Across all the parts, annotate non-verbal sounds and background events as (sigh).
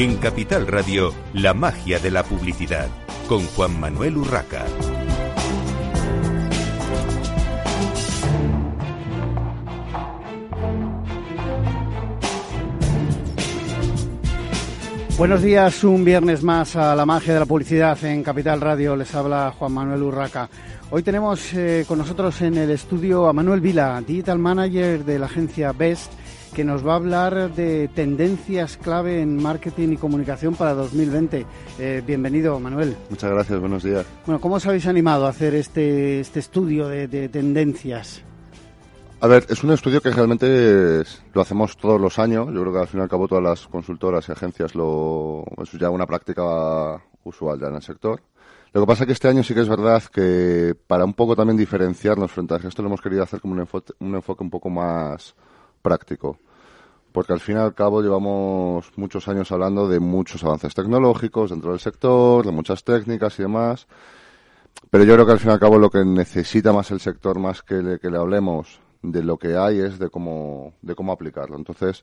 En Capital Radio, la magia de la publicidad, con Juan Manuel Urraca. Buenos días, un viernes más a la magia de la publicidad en Capital Radio. Les habla Juan Manuel Urraca. Hoy tenemos eh, con nosotros en el estudio a Manuel Vila, Digital Manager de la agencia Best, que nos va a hablar de tendencias clave en marketing y comunicación para 2020. Eh, bienvenido, Manuel. Muchas gracias, buenos días. Bueno, ¿cómo os habéis animado a hacer este, este estudio de, de tendencias? A ver, es un estudio que realmente es- lo hacemos todos los años. Yo creo que al fin y al cabo todas las consultoras y agencias lo es ya una práctica usual ya en el sector. Lo que pasa es que este año sí que es verdad que para un poco también diferenciarnos frente a esto lo hemos querido hacer como un enfoque, un enfoque un poco más práctico. Porque al fin y al cabo llevamos muchos años hablando de muchos avances tecnológicos dentro del sector, de muchas técnicas y demás. Pero yo creo que al fin y al cabo lo que necesita más el sector, más que le, que le hablemos de lo que hay, es de cómo, de cómo aplicarlo. Entonces,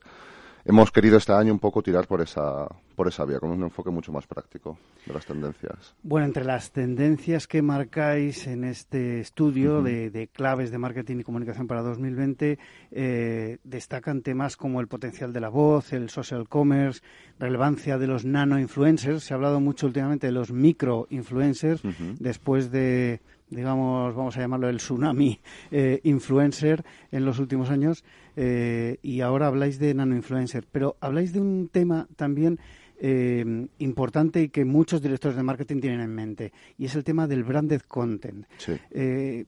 hemos querido este año un poco tirar por esa, por esa vía, con un enfoque mucho más práctico de las tendencias. Bueno, entre las tendencias que marcáis en este estudio de, de claves de marketing y comunicación para 2020, eh, destacan temas como el potencial de la voz, el social commerce, relevancia de los nano influencers. Se ha hablado mucho últimamente de los micro influencers después de, digamos, vamos a llamarlo el tsunami eh, influencer en los últimos años. Eh, y ahora habláis de nano influencer, pero habláis de un tema también eh, importante y que muchos directores de marketing tienen en mente, y es el tema del branded content. Sí. Eh,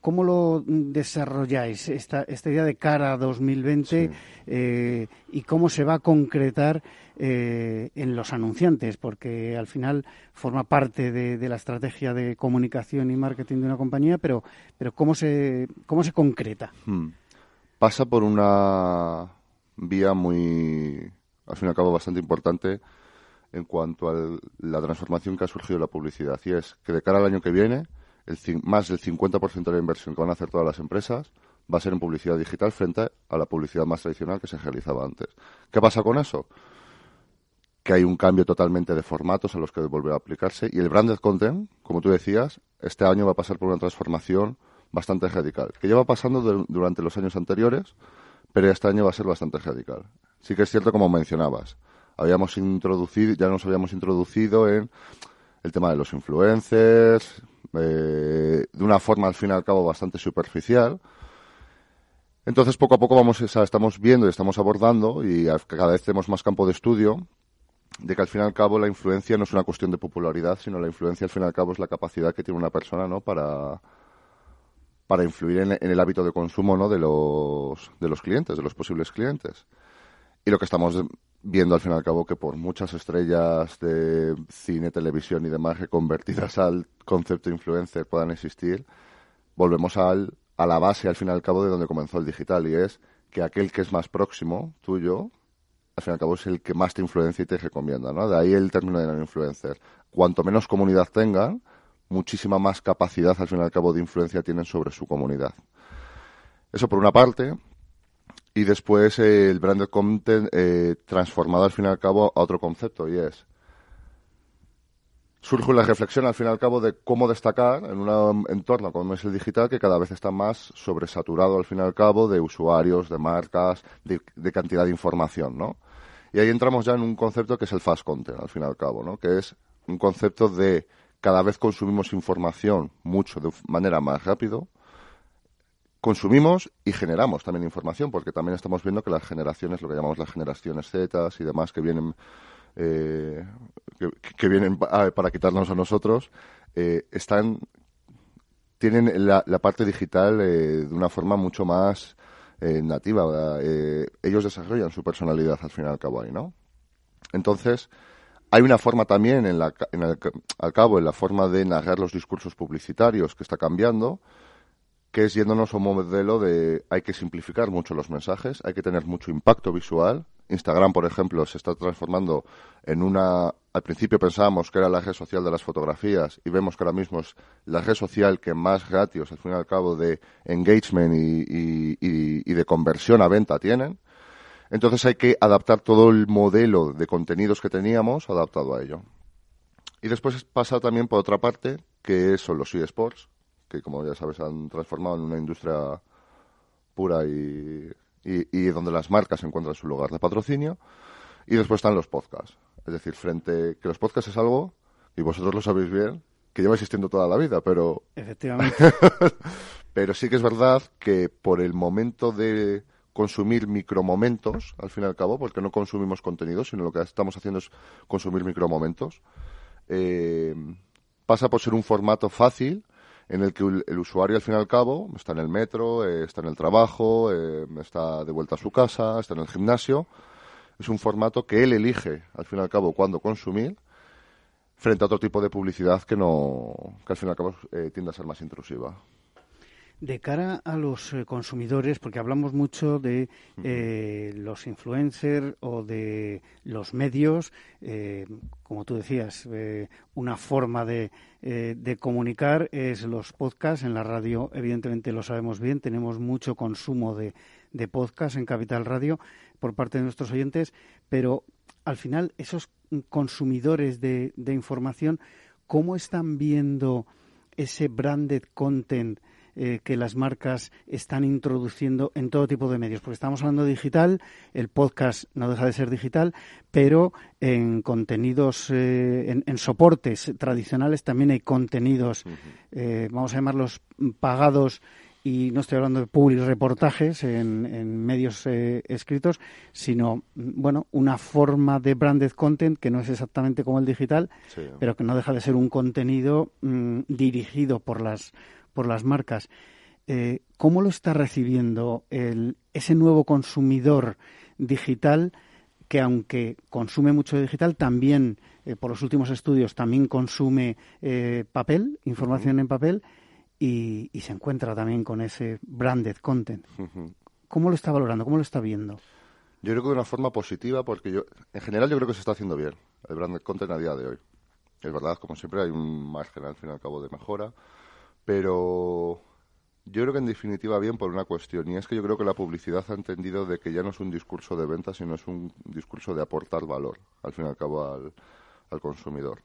¿Cómo lo desarrolláis esta, esta idea de cara a 2020 Sí. eh, y cómo se va a concretar eh, en los anunciantes? Porque al final forma parte de, de la estrategia de comunicación y marketing de una compañía, pero, pero ¿cómo, se, ¿cómo se concreta? Hmm. Pasa por una vía muy, al fin y al cabo, bastante importante en cuanto a la transformación que ha surgido en la publicidad. Y es que de cara al año que viene, el, más del 50% de la inversión que van a hacer todas las empresas va a ser en publicidad digital frente a la publicidad más tradicional que se realizaba antes. ¿Qué pasa con eso? que hay un cambio totalmente de formatos a los que volver a aplicarse y el branded content, como tú decías, este año va a pasar por una transformación bastante radical, que lleva pasando de- durante los años anteriores, pero este año va a ser bastante radical. Sí que es cierto, como mencionabas, habíamos introducido, ya nos habíamos introducido en el tema de los influencers, eh, de una forma al fin y al cabo bastante superficial, entonces, poco a poco vamos, o estamos viendo y estamos abordando, y cada vez tenemos más campo de estudio, de que al fin y al cabo la influencia no es una cuestión de popularidad, sino la influencia al fin y al cabo es la capacidad que tiene una persona, ¿no? Para, para influir en, en el hábito de consumo, ¿no? De los, de los clientes, de los posibles clientes. Y lo que estamos viendo al fin y al cabo que por muchas estrellas de cine, televisión y demás reconvertidas al concepto influencer puedan existir, volvemos al, a la base al fin y al cabo de donde comenzó el digital y es que aquel que es más próximo tuyo, al fin y al cabo es el que más te influencia y te recomienda, ¿no? De ahí el término de influencer. Cuanto menos comunidad tengan, muchísima más capacidad al fin y al cabo de influencia tienen sobre su comunidad. Eso por una parte. Y después eh, el branded content eh, transformado al fin y al cabo a otro concepto y es surge la reflexión al fin y al cabo de cómo destacar en un entorno como es el digital que cada vez está más sobresaturado al fin y al cabo de usuarios, de marcas, de, cantidad de información, ¿no? Y ahí entramos ya en un concepto que es el fast content al fin y al cabo, ¿no? Que es un concepto de cada vez consumimos información mucho de manera más rápido, consumimos y generamos también información, porque también estamos viendo que las generaciones, lo que llamamos las generaciones Z y demás que vienen eh, que, vienen pa- para quitarnos a nosotros, eh, están tienen la, la parte digital eh, de una forma mucho más eh, nativa. Eh, ellos desarrollan su personalidad al fin y al cabo ahí, ¿no? Entonces, hay una forma también, en la, en al cabo, en la forma de narrar los discursos publicitarios que está cambiando, que es yéndonos a un modelo de hay que simplificar mucho los mensajes, hay que tener mucho impacto visual. Instagram, por ejemplo, se está transformando en una... Al principio pensábamos que era la red social de las fotografías y vemos que ahora mismo es la red social que más ratios, al fin y al cabo, de engagement y, y, y, y de conversión a venta tienen. Entonces hay que adaptar todo el modelo de contenidos que teníamos adaptado a ello. Y después pasa también por otra parte, que son los eSports, que como ya sabes han transformado en una industria pura y, y, donde las marcas encuentran su lugar de patrocinio. Y después están los podcasts. Es decir, frente que los podcasts es algo, y vosotros lo sabéis bien, que lleva existiendo toda la vida, pero... Efectivamente. (laughs) pero sí que es verdad que por el momento de consumir micromomentos, al fin y al cabo, porque no consumimos contenido, sino lo que estamos haciendo es consumir micromomentos, eh, pasa por ser un formato fácil en el que el, usuario, al fin y al cabo, está en el metro, eh, está en el trabajo, eh, está de vuelta a su casa, está en el gimnasio. Es un formato que él elige, al fin y al cabo, cuándo consumir, frente a otro tipo de publicidad que, no, que al fin y al cabo tiende a ser más intrusiva. De cara a los eh, consumidores, porque hablamos mucho de eh, los influencers o de los medios, eh, como tú decías, una forma de, comunicar es los podcasts. En la radio, evidentemente, lo sabemos bien, tenemos mucho consumo de, de podcasts en Capital Radio por parte de nuestros oyentes, pero al final, esos consumidores de, de información, ¿cómo están viendo ese branded content? Eh, que las marcas están introduciendo en todo tipo de medios. Porque estamos hablando de digital, el podcast no deja de ser digital, pero en contenidos, eh, en, soportes tradicionales también hay contenidos, eh, vamos a llamarlos pagados y no estoy hablando de public reportajes en, medios escritos, sino, bueno, una forma de branded content que no es exactamente como el digital, pero que no deja de ser un contenido mm, dirigido por las por las marcas. Eh, ¿Cómo lo está recibiendo el, ese nuevo consumidor digital que aunque consume mucho digital, también, eh, por los últimos estudios, también consume eh, papel, información en papel, y, se encuentra también con ese branded content. ¿Cómo lo está valorando? ¿Cómo lo está viendo? Yo creo que de una forma positiva, porque yo, en general yo creo que se está haciendo bien el branded content a día de hoy. Es verdad, como siempre, hay un margen al fin y al cabo de mejora pero yo creo que en definitiva bien por una cuestión, y es que yo creo que la publicidad ha entendido de que ya no es un discurso de venta, sino es un discurso de aportar valor, al fin y al cabo, al, consumidor.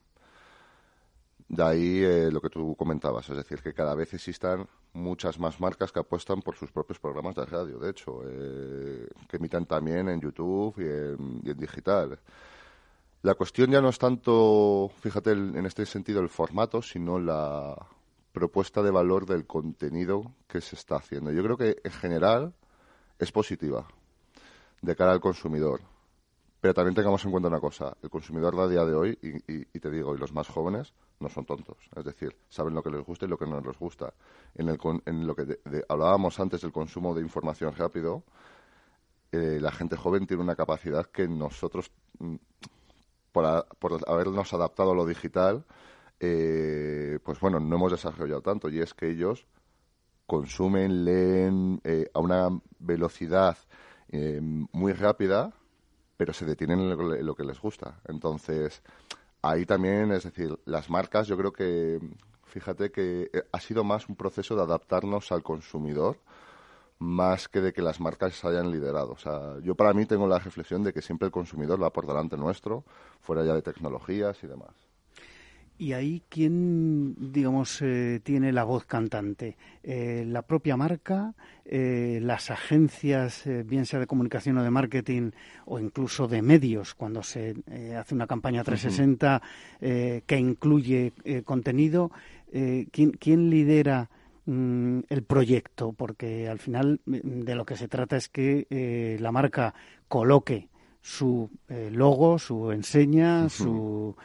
De ahí eh, lo que tú comentabas, es decir, que cada vez existan muchas más marcas que apuestan por sus propios programas de radio, de hecho, eh, que emitan también en YouTube y en, digital. La cuestión ya no es tanto, fíjate, en este sentido, el formato, sino la, propuesta de valor del contenido que se está haciendo. Yo creo que en general es positiva de cara al consumidor. Pero también tengamos en cuenta una cosa, el consumidor de a día de hoy, y, te digo, y los más jóvenes, no son tontos. Es decir, saben lo que les gusta y lo que no les gusta. En, el, en lo que hablábamos antes del consumo de información rápido, eh, la gente joven tiene una capacidad que nosotros, mm, por, por habernos adaptado a lo digital, eh, pues bueno, no hemos desarrollado tanto y es que ellos consumen, leen eh, a una velocidad eh, muy rápida, pero se detienen en lo, que les gusta. Entonces, ahí también, es decir, las marcas, yo creo que, fíjate que ha sido más un proceso de adaptarnos al consumidor más que de que las marcas se hayan liderado. O sea, yo para mí tengo la reflexión de que siempre el consumidor va por delante nuestro, fuera ya de tecnologías y demás. ¿Y ahí quién, digamos, eh, tiene la voz cantante? Eh, ¿La propia marca? Eh, ¿Las agencias, bien sea de comunicación o de marketing, o incluso de medios, cuando se hace una campaña 360 que incluye contenido? ¿quién, ¿quién, lidera mm, el proyecto? Porque al final mm, de lo que se trata es que la marca coloque su logo, su enseña, su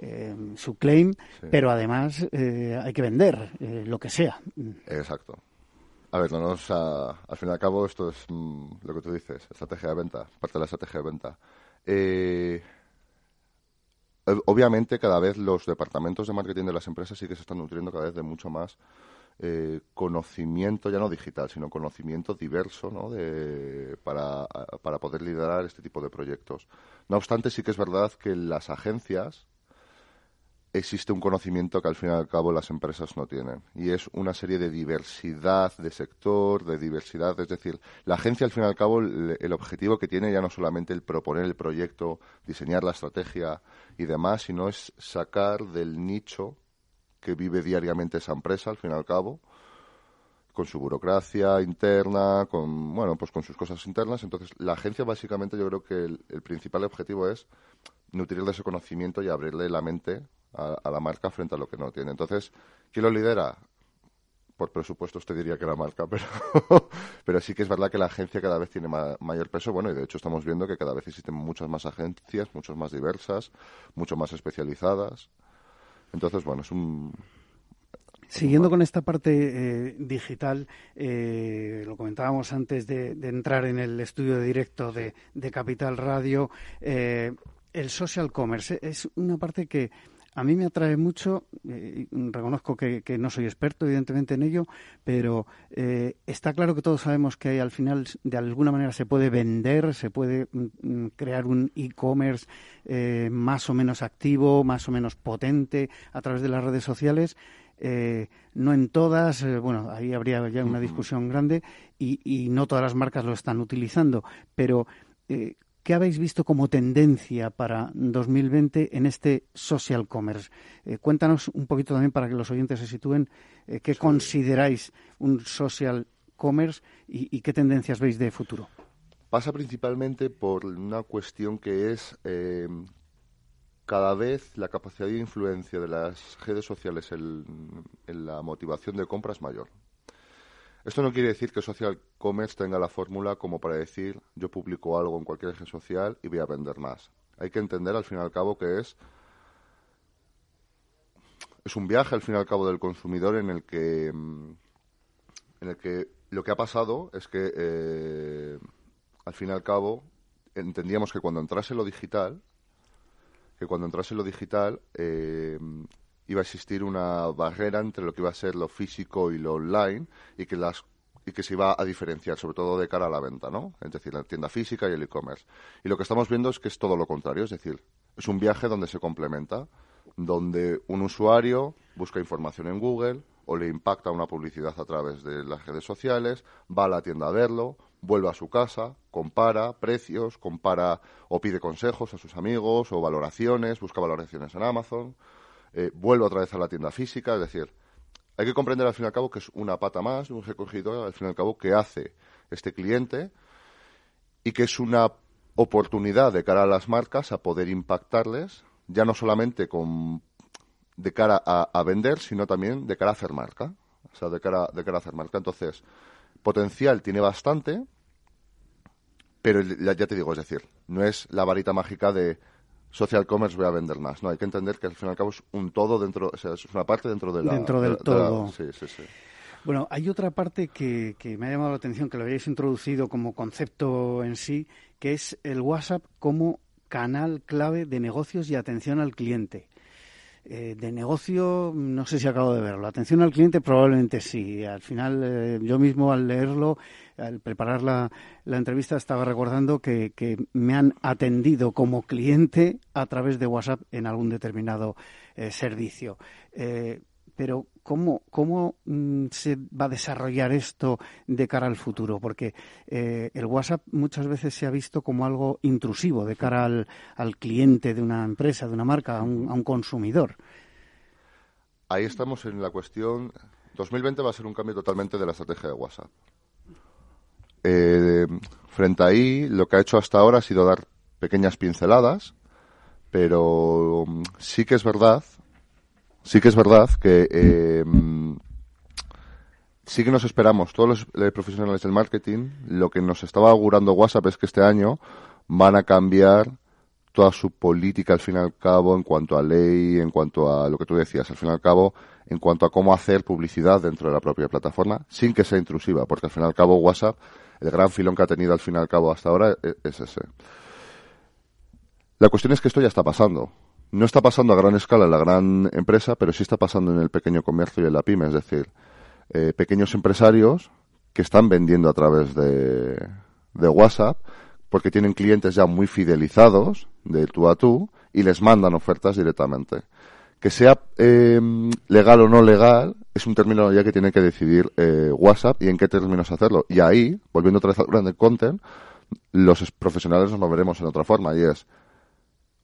eh, su claim, pero además eh, hay que vender eh, lo que sea. Exacto. A ver, no, al fin y al cabo esto es mm, lo que tú dices, estrategia de venta, parte de la estrategia de venta. obviamente cada vez los departamentos de marketing de las empresas sí que se están nutriendo cada vez de mucho más conocimiento, ya no digital, sino conocimiento diverso ¿no? de, para, para poder liderar este tipo de proyectos. No obstante, sí que es verdad que las agencias existe un conocimiento que al fin y al cabo las empresas no tienen. Y es una serie de diversidad de sector, de diversidad. Es decir, la agencia al fin y al cabo el, objetivo que tiene ya no solamente el proponer el proyecto, diseñar la estrategia y demás, sino es sacar del nicho que vive diariamente esa empresa al fin y al cabo con su burocracia interna, con bueno, pues con sus cosas internas. Entonces, la agencia básicamente yo creo que el, principal objetivo es nutrirle ese conocimiento y abrirle la mente a, la marca frente a lo que no tiene. Entonces, ¿quién lo lidera? Por presupuesto usted diría que la marca, (laughs) pero, pero sí que es verdad que la agencia cada vez tiene mayor peso. Bueno, y de hecho estamos viendo que cada vez existen muchas más agencias, muchas más diversas, mucho más especializadas. Entonces, bueno, es un, Siguiendo con esta parte eh, digital, eh, lo comentábamos antes de, entrar en el estudio de directo de, Capital Radio, eh, el social commerce es una parte que a mí me atrae mucho, eh, reconozco que, no soy experto evidentemente en ello, pero eh, está claro que todos sabemos que al final de alguna manera se puede vender, se puede mm, mm, crear un e-commerce eh, más o menos activo, más o menos potente a través de las redes sociales. no en todas, bueno, ahí habría ya una discusión grande y, y, no todas las marcas lo están utilizando, pero ¿Qué habéis visto como tendencia para 2020 en este social commerce? Eh, cuéntanos un poquito también para que los oyentes se sitúen eh, qué consideráis un social commerce y, qué tendencias veis de futuro. Pasa principalmente por una cuestión que es eh, cada vez la capacidad de influencia de las redes sociales en, en la motivación de compra es mayor. Esto no quiere decir que social commerce tenga la fórmula como para decir yo publico algo en cualquier red social y voy a vender más. Hay que entender al fin y al cabo que es es un viaje al fin y al cabo del consumidor en el que mm, en el que lo que ha pasado es que eh, al fin y al cabo entendíamos que cuando entrase lo digital que cuando entrase lo digital eh, iba a existir una barrera entre lo que iba a ser lo físico y lo online y que las y que se iba a diferenciar, sobre todo de cara a la venta, ¿no? Es decir, la tienda física y el e-commerce. Y lo que estamos viendo es que es todo lo contrario, es decir, es un viaje donde se complementa, donde un usuario busca información en Google o le impacta una publicidad a través de las redes sociales, va a la tienda a verlo, vuelve a su casa, compara precios, compara o pide consejos a sus amigos o valoraciones, busca valoraciones en Amazon eh, vuelvo otra vez a la tienda física, es decir, hay que comprender al fin y al cabo que es una pata más, un recogido al fin y al cabo que hace este cliente y que es una oportunidad de cara a las marcas a poder impactarles, ya no solamente con de cara a, vender, sino también de cara a hacer marca. O sea, de cara, de cara a hacer marca. Entonces, potencial tiene bastante, pero ya te digo, es decir, no es la varita mágica de social commerce voy a vender más. No, hay que entender que al fin y al cabo es un todo dentro, o sea, es una parte dentro de la... Dentro del todo. sí, sí, sí. Bueno, hay otra parte que, que me ha llamado la atención, que lo habéis introducido como concepto en sí, que es el WhatsApp como canal clave de negocios y atención al cliente. Eh, de negocio, no sé si acabo de verlo. Atención al cliente, probablemente sí. Al final, eh, yo mismo al leerlo, al preparar la, entrevista, estaba recordando que, me han atendido como cliente a través de WhatsApp en algún determinado eh, servicio pero ¿cómo, cómo mm, se va a desarrollar esto de cara al futuro? Porque eh, el WhatsApp muchas veces se ha visto como algo intrusivo de cara al, al cliente de una empresa, de una marca, a un, consumidor. Ahí estamos en la cuestión. 2020 va a ser un cambio totalmente de la estrategia de WhatsApp. Eh, frente a ahí, lo que ha hecho hasta ahora ha sido dar pequeñas pinceladas, pero mm, sí que es verdad sí que es verdad que eh, sí que nos esperamos, todos los profesionales del marketing, lo que nos estaba augurando WhatsApp es que este año van a cambiar toda su política al fin y al cabo en cuanto a ley, en cuanto a lo que tú decías, al fin y al cabo, en cuanto a cómo hacer publicidad dentro de la propia plataforma sin que sea intrusiva, porque al fin y al cabo WhatsApp, el gran filón que ha tenido al fin y al cabo hasta ahora e-, es ese. La cuestión es que esto ya está pasando no está pasando a gran escala en la gran empresa, pero sí está pasando en el pequeño comercio y en la pyme, es decir, eh, pequeños empresarios que están vendiendo a través de, de WhatsApp porque tienen clientes ya muy fidelizados de tú a tú y les mandan ofertas directamente. Que sea eh, legal o no legal es un término ya que tiene que decidir eh, WhatsApp y en qué términos hacerlo. Y ahí, volviendo otra vez al branded content, los profesionales nos moveremos en otra forma y es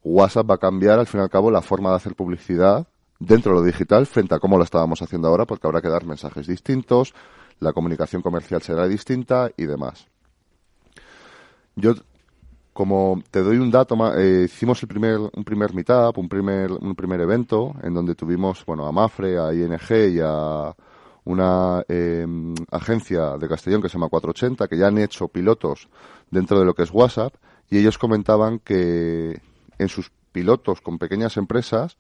WhatsApp va a cambiar al fin y al cabo la forma de hacer publicidad dentro de lo digital frente a cómo lo estábamos haciendo ahora porque habrá que dar mensajes distintos, la comunicación comercial será distinta y demás. Yo como te doy un dato, eh, hicimos el primer, un primer meetup, un primer, un primer evento en donde tuvimos, bueno, a Mafre, a ING y a una em, agencia de Castellón que se llama 480 que ya han hecho pilotos dentro de lo que es WhatsApp y ellos comentaban que en sus pilotos con pequeñas empresas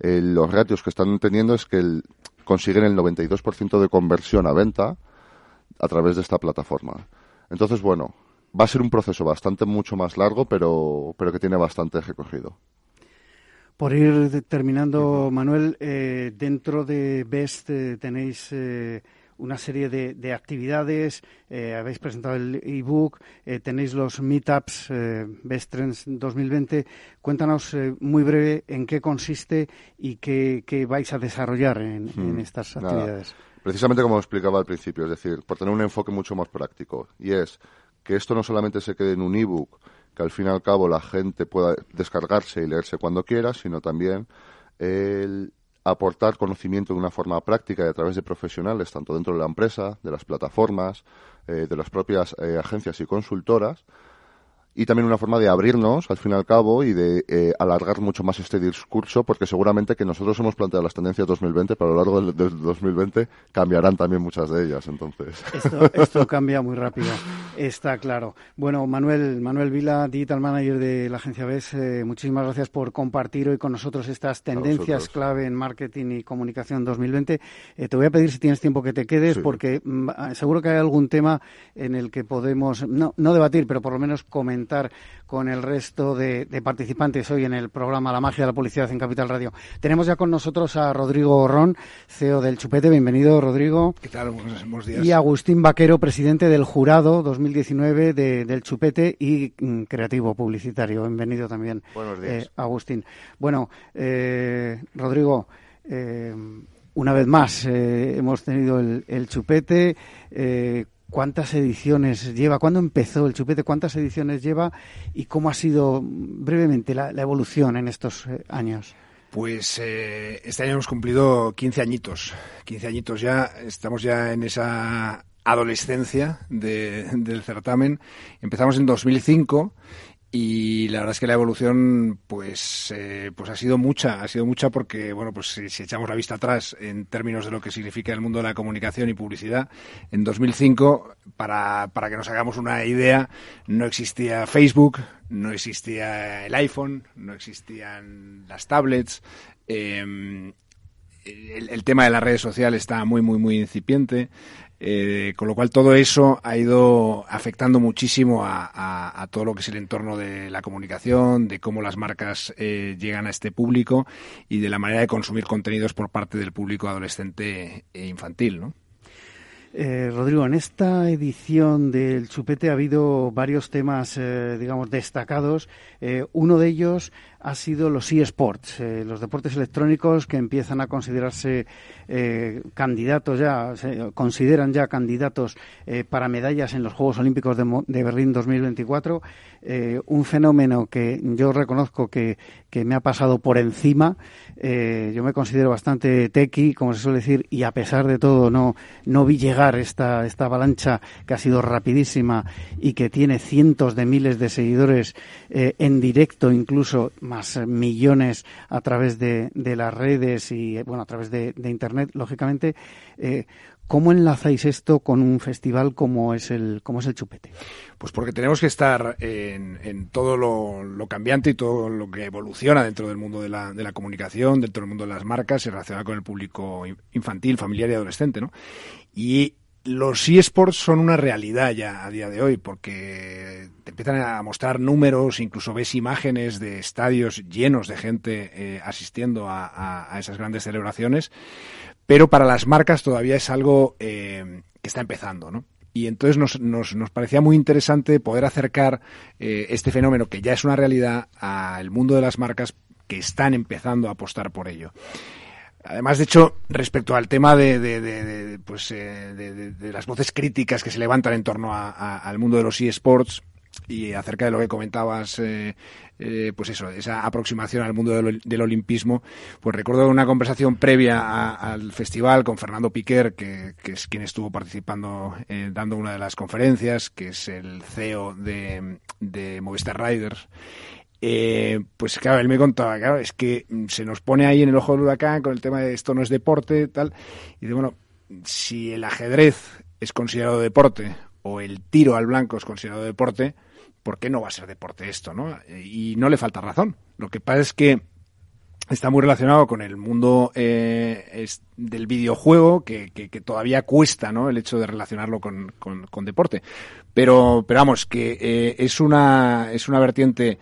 eh, los ratios que están teniendo es que consiguen el 92% de conversión a venta a través de esta plataforma. Entonces, bueno, va a ser un proceso bastante mucho más largo, pero, pero que tiene bastante recogido. Por ir terminando, Manuel, eh, dentro de BEST eh, tenéis eh, una serie de, actividades, habéis presentado el ebook, tenéis los meetups Best Trends 2020. Cuéntanos muy breve en qué consiste y qué, vais a desarrollar en, hmm. estas actividades. Precisamente como explicaba al principio, es decir, por tener un enfoque mucho más práctico, y es que esto no solamente se quede en un ebook, que al fin y al cabo la gente pueda descargarse y leerse cuando quiera, sino también el aportar conocimiento de una forma práctica y a través de profesionales, tanto dentro de la empresa, de las plataformas, eh, de las propias eh, agencias y consultoras, y también una forma de abrirnos al fin y al cabo y de eh, alargar mucho más este discurso porque seguramente que nosotros hemos planteado las tendencias 2020 pero a lo largo del, 2020 cambiarán también muchas de ellas entonces. Esto, cambia muy rápido está claro. Bueno Manuel Manuel Vila digital manager de la agencia BES eh, muchísimas gracias por compartir hoy con nosotros estas tendencias clave en marketing y comunicación 2020 eh, te voy a pedir si tienes tiempo que te quedes porque mm, seguro que hay algún tema en el que podemos no, no debatir pero por lo menos comentar con el resto de, participantes hoy en el programa La magia de la publicidad en Capital Radio. Tenemos ya con nosotros a Rodrigo Gorrón, CEO del Chupete. Bienvenido, Rodrigo. ¿Qué tal? Buenos días. Y Agustín Vaquero, presidente del jurado 2019 del Chupete y mm, creativo publicitario. Bienvenido también. Buenos días. Eh, Agustín. Bueno, eh, Rodrigo. Eh, una vez más hemos tenido el, el chupete. ¿Cuántas ediciones lleva? ¿Cuándo empezó el chupete? ¿Cuántas ediciones lleva? ¿Y cómo ha sido brevemente la, evolución en estos eh, años? Pues eh, este año hemos cumplido 15 añitos. 15 añitos ya. Estamos ya en esa adolescencia del certamen. Empezamos en 2005 y la verdad es que la evolución pues eh, pues ha sido mucha ha sido mucha porque bueno pues si, echamos la vista atrás en términos de lo que significa el mundo de la comunicación y publicidad en 2005 para para que nos hagamos una idea no existía Facebook no existía el iPhone no existían las tablets em, el, tema de las redes sociales está muy muy muy incipiente eh, con lo cual todo eso ha ido afectando muchísimo a, todo lo que es el entorno de la comunicación, de cómo las marcas eh, llegan a este público y de la manera de consumir contenidos por parte del público adolescente e infantil, ¿no? Eh, Rodrigo, en esta edición del Chupete ha habido varios temas, digamos, destacados. uno de ellos ha sido los eSports, eh, los deportes electrónicos que empiezan a considerarse eh, candidatos ya, se consideran ya candidatos eh, para medallas en los Juegos Olímpicos de, de Berlín 2024. un fenómeno que yo reconozco que, que, me ha pasado por encima. yo me considero bastante tequi, como se suele decir, y a pesar de todo no, no vi llegar esta, esta avalancha que ha sido rapidísima y que tiene cientos de miles de seguidores en directo, incluso millones a través de, las redes y bueno a través de, internet lógicamente eh, ¿Cómo enlazáis esto con un festival como es el, como es el Chupete? Pues porque tenemos que estar en, todo lo, cambiante y todo lo que evoluciona dentro del mundo de la, de la comunicación, dentro del mundo de las marcas y relacionado con el público infantil, familiar y adolescente, ¿no? Y los eSports son una realidad ya a día de hoy porque te empiezan a mostrar números, incluso ves imágenes de estadios llenos de gente eh, asistiendo a, esas grandes celebraciones, pero para las marcas todavía es algo eh, que está empezando, ¿no? Y entonces nos, nos, nos parecía muy interesante poder acercar eh, este fenómeno que ya es una realidad al mundo de las marcas que están empezando a apostar por ello. Además, de hecho, respecto al tema de, de, pues, de, las voces críticas que se levantan en torno al mundo de los eSports y acerca de lo que comentabas, eh, eh, pues eso, esa aproximación al mundo del, olimpismo, pues recuerdo una conversación previa al festival con Fernando Piquer, que, es quien estuvo participando, dando una de las conferencias, que es el CEO de, de Movistar Riders eh, pues claro, él me contaba, claro, es que mm, se nos pone ahí en el ojo del huracán con el tema de esto no es deporte, tal. Y de bueno, si el ajedrez es considerado deporte o el tiro al blanco es considerado deporte, ¿por qué no va a ser deporte esto, no? Y no le falta razón. Lo que pasa es que está muy relacionado con el mundo eh, del videojuego que, todavía cuesta no el hecho de relacionarlo con, deporte pero pero vamos que eh, es una es una vertiente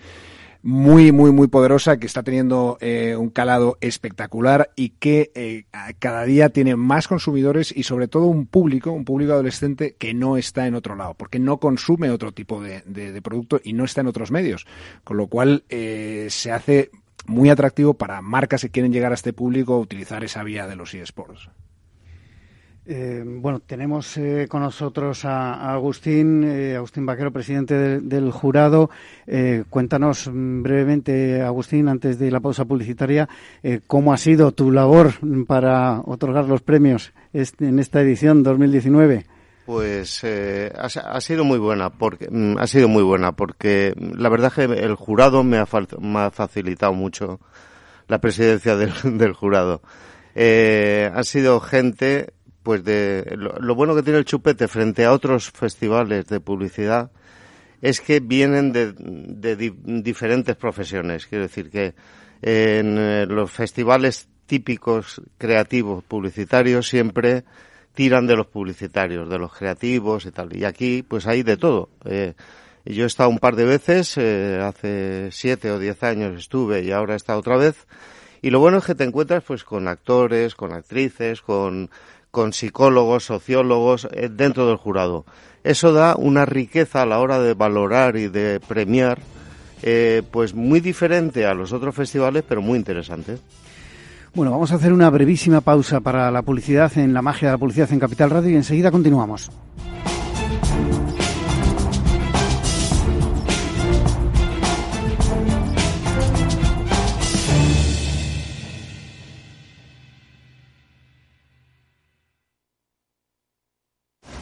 muy, muy, muy poderosa que está teniendo eh, un calado espectacular y que eh, cada día tiene más consumidores y sobre todo un público, un público adolescente que no está en otro lado, porque no consume otro tipo de, de, producto y no está en otros medios. Con lo cual eh, se hace muy atractivo para marcas que quieren llegar a este público utilizar esa vía de los eSports. Eh, bueno, tenemos eh, con nosotros a, Agustín, eh, Agustín Vaquero, presidente del jurado. cuéntanos brevemente, Agustín, antes de la pausa publicitaria, cómo ha sido tu labor para otorgar los premios en esta edición 2019. Pues ha, sido muy buena, porque mm, ha sido muy buena, porque la verdad es que el jurado me ha, facilitado mucho la presidencia del, (laughs) del jurado. ha sido gente pues de lo, bueno que tiene el chupete frente a otros festivales de publicidad es que vienen de, diferentes profesiones. Quiero decir que en eh, los festivales típicos creativos publicitarios siempre tiran de los publicitarios, de los creativos y tal. Y aquí pues hay de todo. Eh, yo he estado un par de veces, eh, hace siete o diez años estuve y ahora estado otra vez. Y lo bueno es que te encuentras pues con actores, con actrices, con con psicólogos, sociólogos eh, dentro del jurado. Eso da una riqueza a la hora de valorar y de premiar, eh, pues muy diferente a los otros festivales, pero muy interesante. Bueno, vamos a hacer una brevísima pausa para la publicidad en la magia de la publicidad en Capital Radio y enseguida continuamos.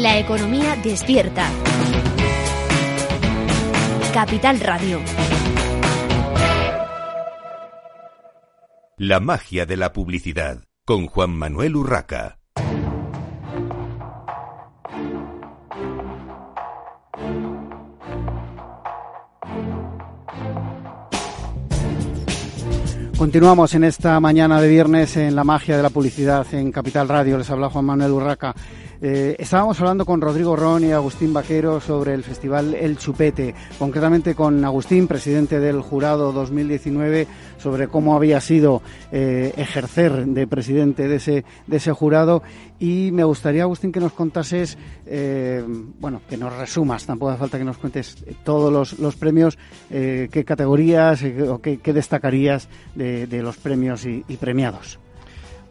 La economía despierta. Capital Radio. La magia de la publicidad con Juan Manuel Urraca. Continuamos en esta mañana de viernes en la magia de la publicidad en Capital Radio. Les habla Juan Manuel Urraca. Eh, estábamos hablando con Rodrigo Ron y Agustín Vaquero sobre el festival El Chupete, concretamente con Agustín, presidente del jurado 2019, sobre cómo había sido eh, ejercer de presidente de ese, de ese jurado. Y me gustaría, Agustín, que nos contases, eh, bueno, que nos resumas, tampoco hace falta que nos cuentes todos los, los premios, qué categorías o qué, destacarías de, los premios y premiados.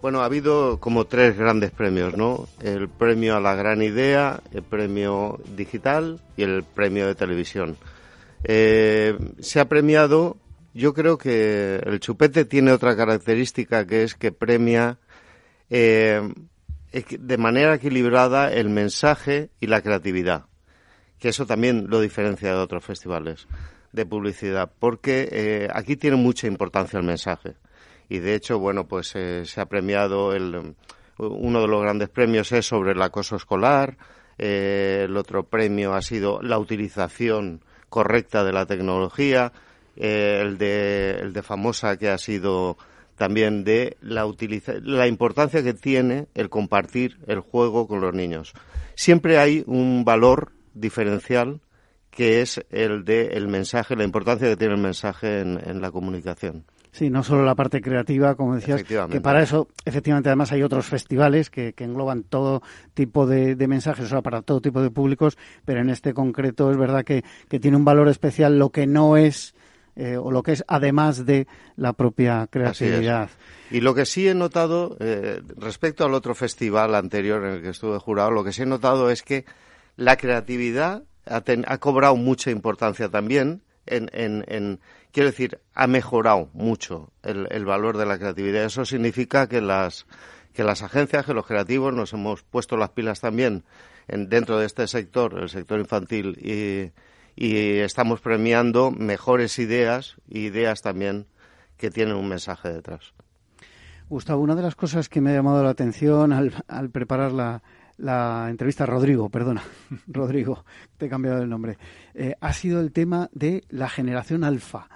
Bueno, ha habido como tres grandes premios, ¿no? El premio a la gran idea, el premio digital y el premio de televisión. Eh, se ha premiado, yo creo que el chupete tiene otra característica que es que premia eh, de manera equilibrada el mensaje y la creatividad, que eso también lo diferencia de otros festivales de publicidad, porque eh, aquí tiene mucha importancia el mensaje y de hecho, bueno, pues eh, se ha premiado el, uno de los grandes premios es sobre el acoso escolar, eh, el otro premio ha sido la utilización correcta de la tecnología, eh, el, de, el de famosa que ha sido también de la, la importancia que tiene el compartir el juego con los niños. Siempre hay un valor diferencial que es el de el mensaje, la importancia que tiene el mensaje en la comunicación. Sí, no solo la parte creativa, como decías, que para eso, efectivamente, además hay otros festivales que, engloban todo tipo de, mensajes, o sea, para todo tipo de públicos, pero en este concreto es verdad que, tiene un valor especial lo que no es eh, o lo que es además de la propia creatividad. Y lo que sí he notado, eh, respecto al otro festival anterior en el que estuve jurado, lo que sí he notado es que la creatividad ha, ha cobrado mucha importancia también en, en quiero decir, ha mejorado mucho el, valor de la creatividad. Eso significa que las, que las agencias, que los creativos nos hemos puesto las pilas también en, dentro de este sector, el sector infantil, y, estamos premiando mejores ideas y ideas también que tienen un mensaje detrás. Gustavo, una de las cosas que me ha llamado la atención al, al preparar la, la entrevista, Rodrigo, perdona, (laughs) Rodrigo, te he cambiado el nombre, eh, ha sido el tema de la generación alfa.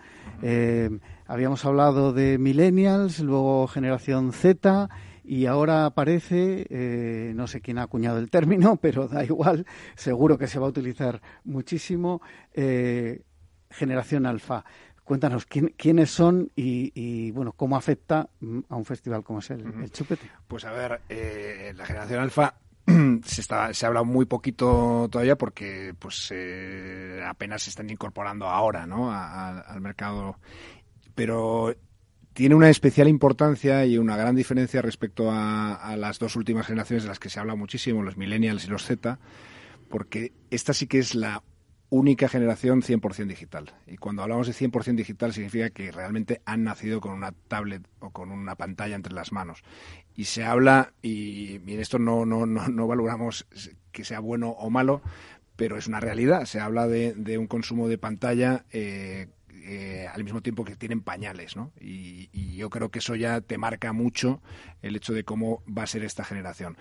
Eh, habíamos hablado de millennials, luego generación Z y ahora aparece, eh, no sé quién ha acuñado el término, (laughs) pero da igual, seguro que se va a utilizar muchísimo, generación alfa. Cuéntanos quiénes son y, bueno cómo afecta a un festival como es el, Chupete. Pues a ver, la generación alfa (clears throat) se, está, se ha hablado muy poquito todavía porque pues eh, apenas se están incorporando ahora ¿no? al mercado. Pero tiene una especial importancia y una gran diferencia respecto a, las dos últimas generaciones de las que se habla muchísimo, los millennials y los Z, porque esta sí que es la única generación 100% digital. Y cuando hablamos de 100% digital significa que realmente han nacido con una tablet o con una pantalla entre las manos. Y se habla, y, en esto no, no, no, valoramos que sea bueno o malo, pero es una realidad. Se habla de, un consumo de pantalla eh, eh, al mismo tiempo que tienen pañales, ¿no? Y, yo creo que eso ya te marca mucho el hecho de cómo va a ser esta generación.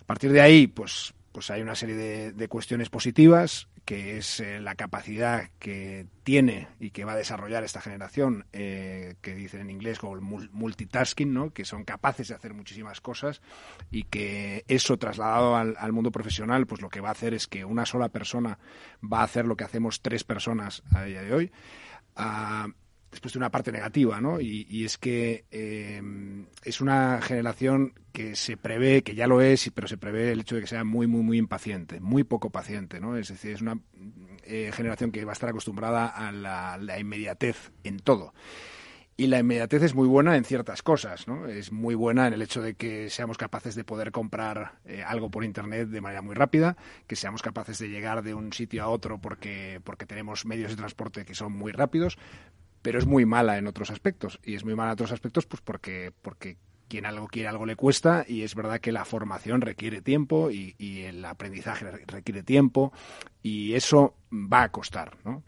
A partir de ahí, pues pues hay una serie de, cuestiones positivas, que es eh, la capacidad que tiene y que va a desarrollar esta generación, eh, que dicen en inglés como el multitasking, ¿no? que son capaces de hacer muchísimas cosas y que eso trasladado al, mundo profesional, pues lo que va a hacer es que una sola persona va a hacer lo que hacemos tres personas a día de hoy. Ah, después de una parte negativa, ¿no? Y, es que eh, es una generación que se prevé, que ya lo es, pero se prevé el hecho de que sea muy, muy, muy impaciente, muy poco paciente, ¿no? Es decir, es una eh, generación que va a estar acostumbrada a la, inmediatez en todo. Y la inmediatez es muy buena en ciertas cosas, ¿no? Es muy buena en el hecho de que seamos capaces de poder comprar eh, algo por Internet de manera muy rápida, que seamos capaces de llegar de un sitio a otro porque, porque tenemos medios de transporte que son muy rápidos, pero es muy mala en otros aspectos. Y es muy mala en otros aspectos pues porque, porque quien algo quiere, algo le cuesta, y es verdad que la formación requiere tiempo y, el aprendizaje requiere tiempo, y eso va a costar, ¿no?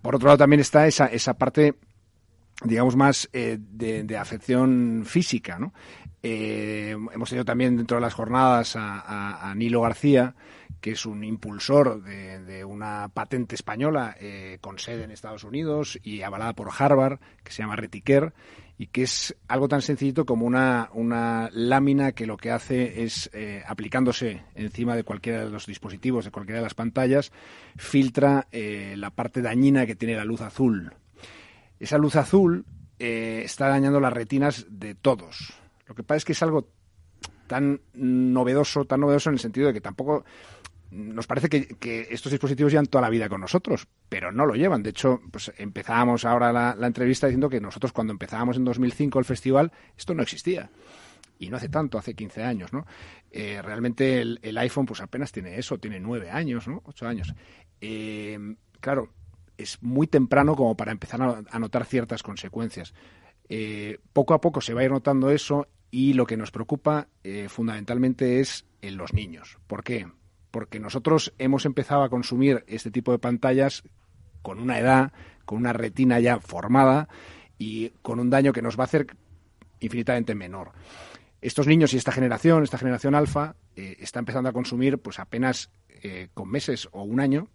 Por otro lado, también está esa, esa parte digamos, más eh, de, afección física. ¿no? Eh, hemos tenido también dentro de las jornadas a, Nilo García, que es un impulsor de, una patente española eh, con sede en Estados Unidos y avalada por Harvard, que se llama Retiquer, y que es algo tan sencillito como una, una lámina que lo que hace es, aplicándose encima de cualquiera de los dispositivos, de cualquiera de las pantallas, filtra la parte dañina que tiene la luz azul esa luz azul eh, está dañando las retinas de todos. Lo que pasa es que es algo tan novedoso, tan novedoso en el sentido de que tampoco nos parece que, estos dispositivos llevan toda la vida con nosotros, pero no lo llevan. De hecho, pues empezábamos ahora la, entrevista diciendo que nosotros cuando empezábamos en 2005 el festival, esto no existía. Y no hace tanto, hace 15 años, ¿no? Eh, realmente el, iPhone pues apenas tiene eso, tiene 9 años, ¿no? 8 años. Eh, claro, es muy temprano como para empezar a, notar ciertas consecuencias. Eh, poco a poco se va a ir notando eso y lo que nos preocupa fundamentalmente es en los niños. ¿Por qué? Porque nosotros hemos empezado a consumir este tipo de pantallas con una edad, con una retina ya formada y con un daño que nos va a hacer infinitamente menor. Estos niños y esta generación, esta generación alfa, eh, está empezando a consumir pues apenas con meses o un año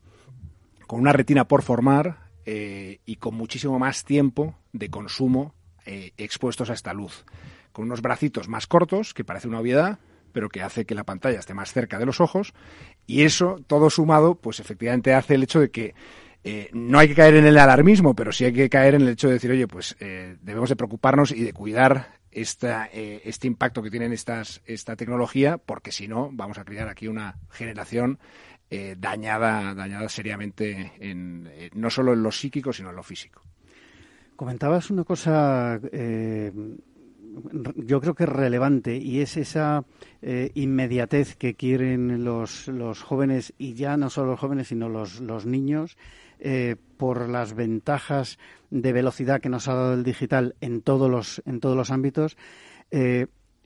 con una retina por formar eh, y con muchísimo más tiempo de consumo eh, expuestos a esta luz. Con unos bracitos más cortos, que parece una obviedad, pero que hace que la pantalla esté más cerca de los ojos. Y eso, todo sumado, pues efectivamente hace el hecho de que eh, no hay que caer en el alarmismo, pero sí hay que caer en el hecho de decir, oye, pues debemos de preocuparnos y de cuidar esta, este impacto que tiene estas, esta tecnología, porque si no, vamos a crear aquí una generación eh, dañada, dañada seriamente en, eh, no solo en lo psíquico, sino en lo físico. Comentabas una cosa, eh, yo creo que es relevante, y es esa inmediatez que quieren los, los jóvenes, y ya no solo los jóvenes, sino los, los niños, por las ventajas de velocidad que nos ha dado el digital en todos los, en todos los ámbitos.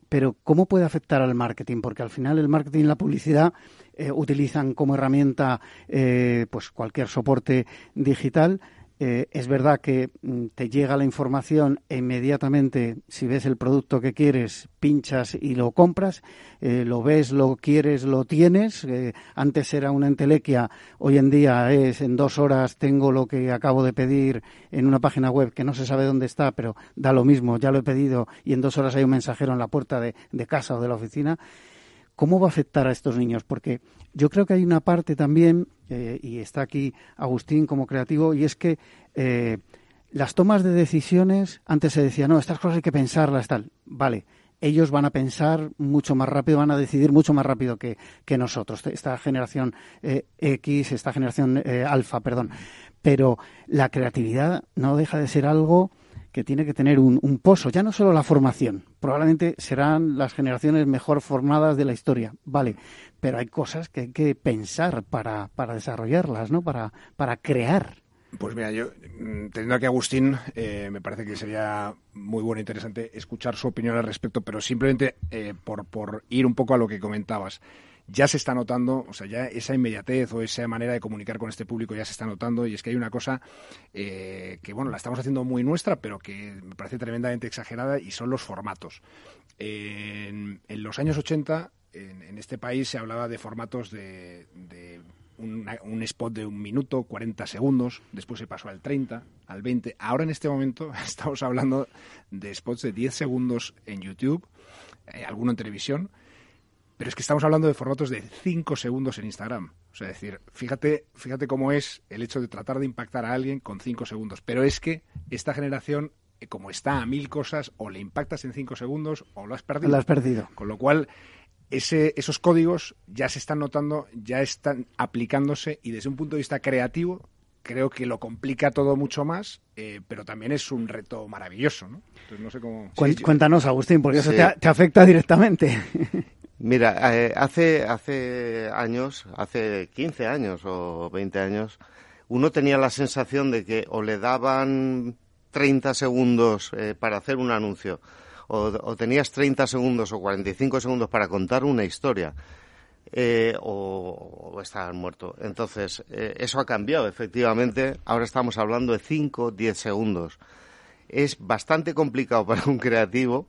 pero, ¿cómo puede afectar al marketing? Porque al final el marketing y la publicidad eh, utilizan como herramienta eh, pues cualquier soporte digital. Eh, es verdad que mm, te llega la información e inmediatamente, si ves el producto que quieres, pinchas y lo compras, lo ves, lo quieres, lo tienes. antes era una entelequia, hoy en día es en dos horas tengo lo que acabo de pedir en una página web que no se sabe dónde está, pero da lo mismo, ya lo he pedido y en dos horas hay un mensajero en la puerta de casa o de la oficina. ¿Cómo va a afectar a estos niños? Porque yo creo que hay una parte también, eh, y está aquí Agustín como creativo, y es que eh, las tomas de decisiones, antes se decía, no, estas cosas hay que pensarlas, tal. Vale, ellos van a pensar mucho más rápido, van a decidir mucho más rápido que, nosotros, esta generación eh, X, esta generación alfa, perdón. Pero la creatividad no deja de ser algo que tiene que tener un, un, pozo, ya no solo la formación, probablemente serán las generaciones mejor formadas de la historia, vale, pero hay cosas que hay que pensar para, para desarrollarlas, ¿no? Para, para crear. Pues mira, yo, mm, teniendo aquí a Agustín, eh, me parece que sería muy bueno e interesante escuchar su opinión al respecto, pero simplemente eh, por, por ir un poco a lo que comentabas ya se está notando, o sea, ya esa inmediatez o esa manera de comunicar con este público ya se está notando y es que hay una cosa eh, que, bueno, la estamos haciendo muy nuestra, pero que me parece tremendamente exagerada y son los formatos. en, los años 80, en, este país se hablaba de formatos de, un spot de un minuto, 40 segundos, después se pasó al 30, al 20. Ahora en este momento (laughs) estamos hablando de spots de 10 segundos en YouTube, eh, alguno en televisión, pero es que estamos hablando de formatos de 5 segundos en Instagram. O sea, es decir, fíjate, fíjate cómo es el hecho de tratar de impactar a alguien con 5 segundos. Pero es que esta generación, eh, como está a mil cosas, o le impactas en 5 segundos o lo has perdido. Lo has perdido. Con lo cual, ese, esos códigos ya se están notando, ya están aplicándose y desde un punto de vista creativo creo que lo complica todo mucho más, eh, pero también es un reto maravilloso, ¿no? Entonces, no sé cómo... Cuéntanos, Agustín, porque eso te, afecta directamente. (laughs) Mira, eh, hace, hace años, hace 15 años o 20 años, uno tenía la sensación de que o le daban 30 segundos eh, para hacer un anuncio o, tenías 30 segundos o 45 segundos para contar una historia. Eh, o, o, estar muerto. Entonces, eh, eso ha cambiado, efectivamente. Ahora estamos hablando de 5, 10 segundos. Es bastante complicado (laughs) para un creativo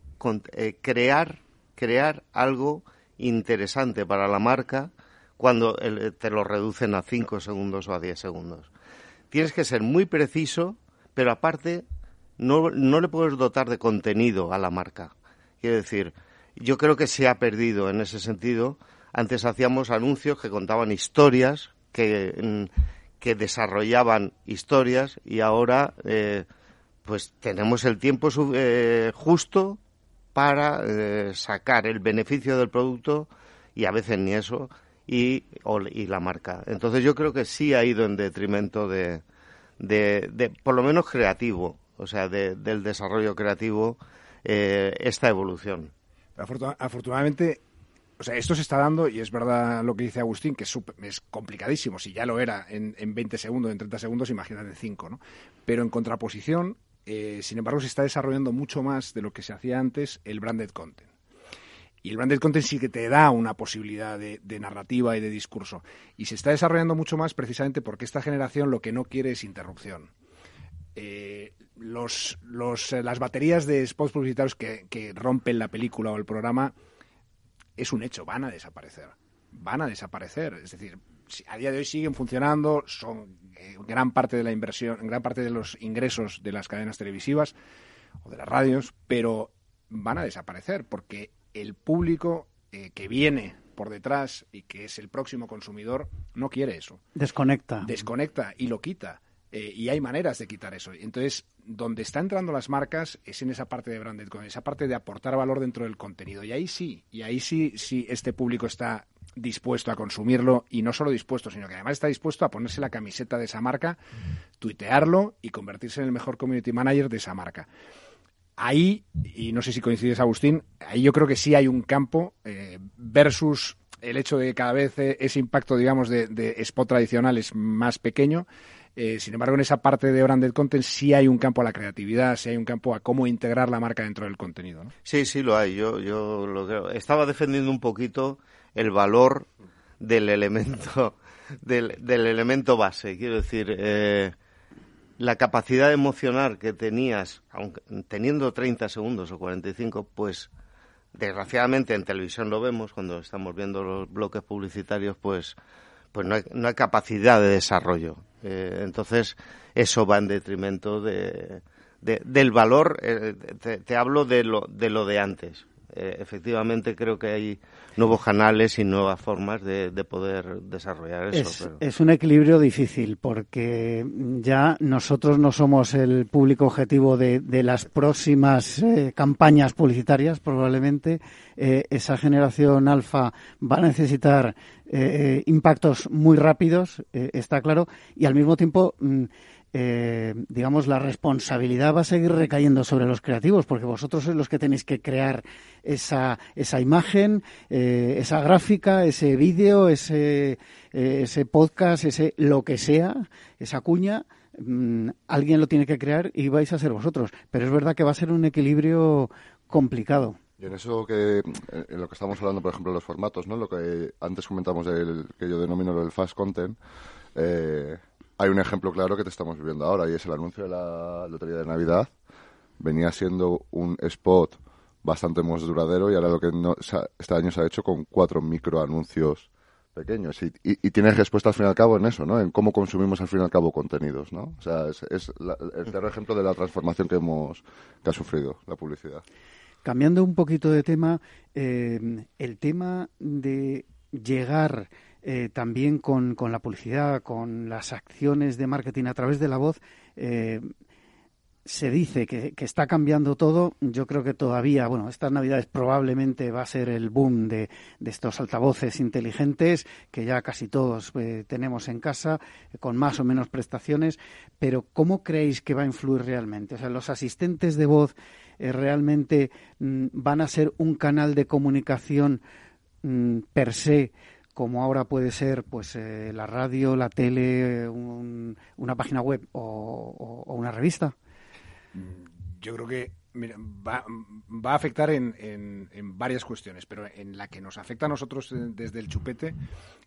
eh, crear, crear algo interesante para la marca cuando te lo reducen a 5 segundos o a 10 segundos. Tienes que ser muy preciso, pero aparte no, no le puedes dotar de contenido a la marca. Quiero decir, yo creo que se ha perdido en ese sentido. Antes hacíamos anuncios que contaban historias, que, mm, que desarrollaban historias y ahora eh, pues tenemos el tiempo eh, justo para eh, sacar el beneficio del producto y a veces ni eso y, y la marca. Entonces yo creo que sí ha ido en detrimento de, de, por lo menos creativo, o sea, del desarrollo creativo, eh, esta evolución. afortunadamente, o sea, esto se está dando y es verdad lo que dice Agustín, que es, es complicadísimo. Si ya lo era en, en 20 segundos, en 30 segundos, imagínate en 5, ¿no? Pero en contraposición, eh, sin embargo, se está desarrollando mucho más de lo que se hacía antes el branded content. Y el branded content sí que te da una posibilidad de, narrativa y de discurso. Y se está desarrollando mucho más precisamente porque esta generación lo que no quiere es interrupción. Eh, los, eh, las baterías de spots publicitarios que, que rompen la película o el programa es un hecho, van a desaparecer. Van a desaparecer. Es decir, a día de hoy siguen funcionando, son eh, gran parte de la inversión, gran parte de los ingresos de las cadenas televisivas o de las radios, pero van a desaparecer porque el público eh, que viene por detrás y que es el próximo consumidor no quiere eso. Desconecta. Desconecta y lo quita. Eh, y hay maneras de quitar eso. Entonces, donde están entrando las marcas es en esa parte de branded, con esa parte de aportar valor dentro del contenido. Y ahí sí, y ahí sí, sí este público está dispuesto a consumirlo y no solo dispuesto, sino que además está dispuesto a ponerse la camiseta de esa marca, tuitearlo y convertirse en el mejor community manager de esa marca. Ahí, y no sé si coincides Agustín, ahí yo creo que sí hay un campo eh, versus el hecho de que cada vez eh, ese impacto, digamos, de, spot tradicional es más pequeño. Eh, sin embargo, en esa parte de branded content sí hay un campo a la creatividad, sí hay un campo a cómo integrar la marca dentro del contenido. ¿no? Sí, sí, lo hay. Yo, yo lo creo. Estaba defendiendo un poquito el valor del elemento (laughs) del, del elemento base. Quiero decir, eh, la capacidad emocional que tenías, aunque teniendo 30 segundos o 45, pues desgraciadamente en televisión lo vemos cuando estamos viendo los bloques publicitarios, pues pues no hay, no hay capacidad de desarrollo. Eh, entonces eso va en detrimento de, del valor. Eh, te, te, hablo de lo de lo de antes. Eh, efectivamente creo que hay nuevos canales y nuevas formas de, poder desarrollar eso. Es, un equilibrio difícil porque ya nosotros no somos el público objetivo de, las próximas eh, campañas publicitarias, probablemente. Eh, esa generación alfa va a necesitar impactos muy rápidos, está claro, y al mismo tiempo. Mm, eh, digamos, la responsabilidad va a seguir recayendo sobre los creativos, porque vosotros sois los que tenéis que crear esa, esa imagen, eh, esa gráfica, ese vídeo, ese, eh, ese podcast, ese lo que sea, esa cuña. Mm, alguien lo tiene que crear y vais a ser vosotros. Pero es verdad que va a ser un equilibrio complicado. Y en eso que, en lo que estamos hablando, por ejemplo, de los formatos, ¿no? Lo que antes comentamos del que yo denomino el fast content, hay un ejemplo claro que te estamos viviendo ahora y es el anuncio de la Lotería de Navidad. Venía siendo un spot bastante más duradero y ahora lo que este año se ha hecho con cuatro microanuncios pequeños y, y, tienes respuesta al fin y al cabo en eso, ¿no? En cómo consumimos al fin y al cabo contenidos, ¿no? O sea, es, el tercer ejemplo de la transformación que hemos que ha sufrido la publicidad. Cambiando un poquito de tema, eh, el tema de llegar eh, también con, la publicidad, con las acciones de marketing a través de la voz, eh, se dice que, está cambiando todo. Yo creo que todavía, bueno, estas navidades probablemente va a ser el boom de, estos altavoces inteligentes que ya casi todos eh, tenemos en casa, con más o menos prestaciones. Pero, ¿cómo creéis que va a influir realmente? O sea, los asistentes de voz realmente mm, van a ser un canal de comunicación mm, per se como ahora puede ser pues eh, la radio, la tele, una página web o, una revista? Mm, yo creo que Mira, va, a afectar en, en, en, varias cuestiones, pero en la que nos afecta a nosotros desde el chupete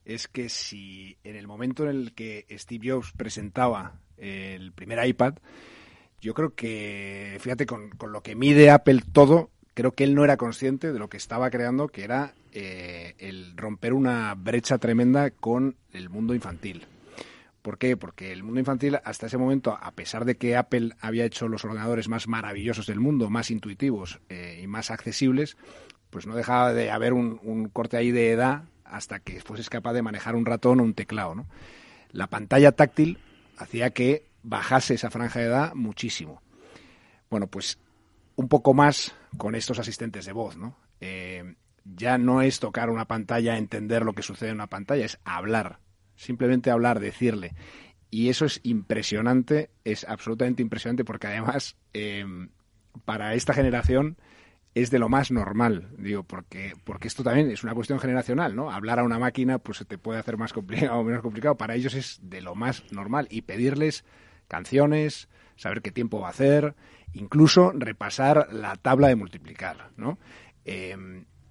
es que si en el momento en el que Steve Jobs presentaba el primer iPad, yo creo que, fíjate, con lo que mide Apple todo, creo que él no era consciente de lo que estaba creando, que era eh, el romper una brecha tremenda con el mundo infantil. ¿Por qué? Porque el mundo infantil hasta ese momento, a pesar de que Apple había hecho los ordenadores más maravillosos del mundo, más intuitivos eh, y más accesibles, pues no dejaba de haber un, corte ahí de edad hasta que fueses capaz de manejar un ratón o un teclado. ¿no? La pantalla táctil hacía que bajase esa franja de edad muchísimo. Bueno, pues un poco más con estos asistentes de voz, ¿no? Eh, ya no es tocar una pantalla, entender lo que sucede en una pantalla, es hablar, simplemente hablar, decirle. Y eso es impresionante, es absolutamente impresionante porque además eh, para esta generación es de lo más normal, digo, porque, porque esto también es una cuestión generacional, ¿no? Hablar a una máquina pues se te puede hacer más complicado (laughs) o menos complicado, para ellos es de lo más normal y pedirles canciones, saber qué tiempo va a hacer, incluso repasar la tabla de multiplicar, ¿no? Eh,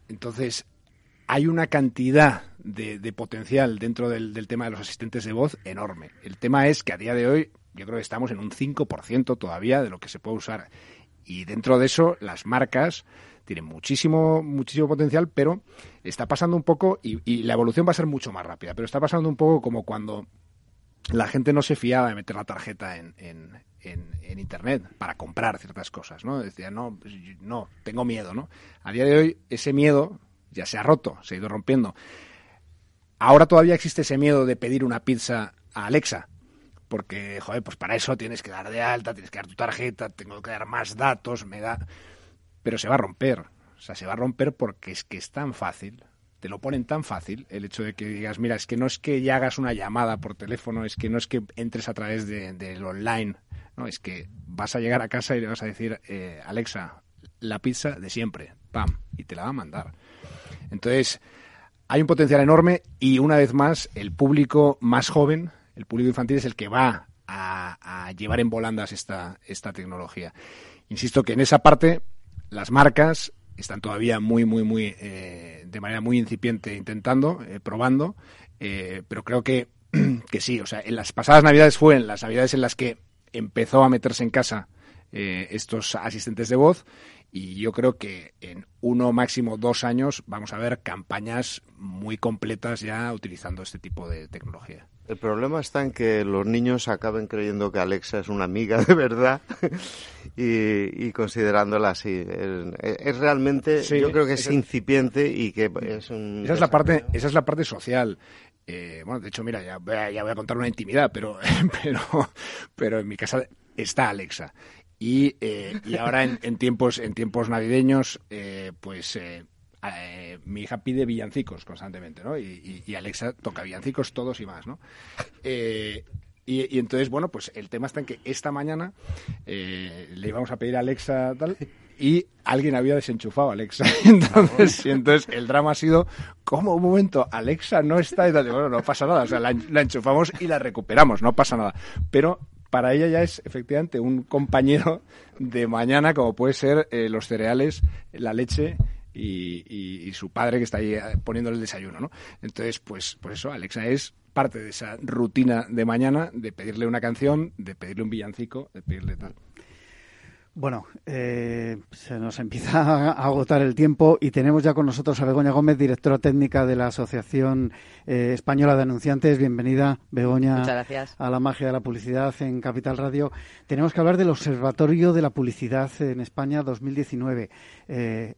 entonces, hay una cantidad de, potencial dentro del, tema de los asistentes de voz enorme. El tema es que a día de hoy yo creo que estamos en un 5% todavía de lo que se puede usar. Y dentro de eso, las marcas tienen muchísimo, muchísimo potencial, pero está pasando un poco, y, la evolución va a ser mucho más rápida, pero está pasando un poco como cuando la gente no se fiaba de meter la tarjeta en, en, Internet para comprar ciertas cosas, ¿no? Decía, no, pues, no, tengo miedo, ¿no? A día de hoy ese miedo ya se ha roto, se ha ido rompiendo. Ahora todavía existe ese miedo de pedir una pizza a Alexa, porque, joder, pues para eso tienes que dar de alta, tienes que dar tu tarjeta, tengo que dar más datos, me da... Pero se va a romper, o sea, se va a romper porque es que es tan fácil, te lo ponen tan fácil el hecho de que digas, mira, es que no es que ya hagas una llamada por teléfono, es que no es que entres a través del de, de online, no, es que vas a llegar a casa y le vas a decir, eh, Alexa, la pizza de siempre, pam, y te la va a mandar. Entonces, hay un potencial enorme y una vez más, el público más joven, el público infantil es el que va a, a llevar en volandas esta, esta tecnología. Insisto que en esa parte las marcas están todavía muy, muy, muy, eh, de manera muy incipiente intentando, eh, probando, eh, pero creo que, (clears throat) que sí, o sea, en las pasadas navidades fue en las navidades en las que empezó a meterse en casa estos asistentes de voz y yo creo que en uno máximo dos años vamos a ver campañas muy completas ya utilizando este tipo de tecnología. El problema está en que los niños acaben creyendo que Alexa es una amiga de verdad (laughs) y, y considerándola así. Es, es realmente, sí, yo creo que es, es incipiente y que es un... Esa es la parte, esa es la parte social. Eh, bueno, de hecho, mira, ya, ya, voy a contar una intimidad, pero, (laughs) pero, pero en mi casa está Alexa. Y, eh, y ahora en, en, tiempos, en tiempos navideños, eh, pues eh, eh, mi hija pide villancicos constantemente, ¿no? Y, y, Alexa toca villancicos todos y más, ¿no? Eh, y, entonces, bueno, pues el tema está en que esta mañana eh, le íbamos a pedir a Alexa tal y alguien había desenchufado a Alexa. (laughs) Entonces, y entonces el drama ha sido, ¿cómo un momento? Alexa no está y tal. Bueno, no pasa nada, o sea, la, la enchufamos y la recuperamos, no pasa nada. Pero para ella ya es efectivamente un compañero de mañana, como puede ser eh, los cereales, la leche y, y, y, su padre que está ahí poniéndole el desayuno, ¿no? Entonces, pues, pues eso, Alexa es parte de esa rutina de mañana de pedirle una canción, de pedirle un villancico, de pedirle tal. Bueno, eh, se nos empieza (laughs) a agotar el tiempo y tenemos ya con nosotros a Begoña Gómez, directora técnica de la Asociación eh, Española de Anunciantes. Bienvenida, Begoña, a la magia de la publicidad en Capital Radio. Tenemos que hablar del Observatorio de la Publicidad en España 2019. Eh,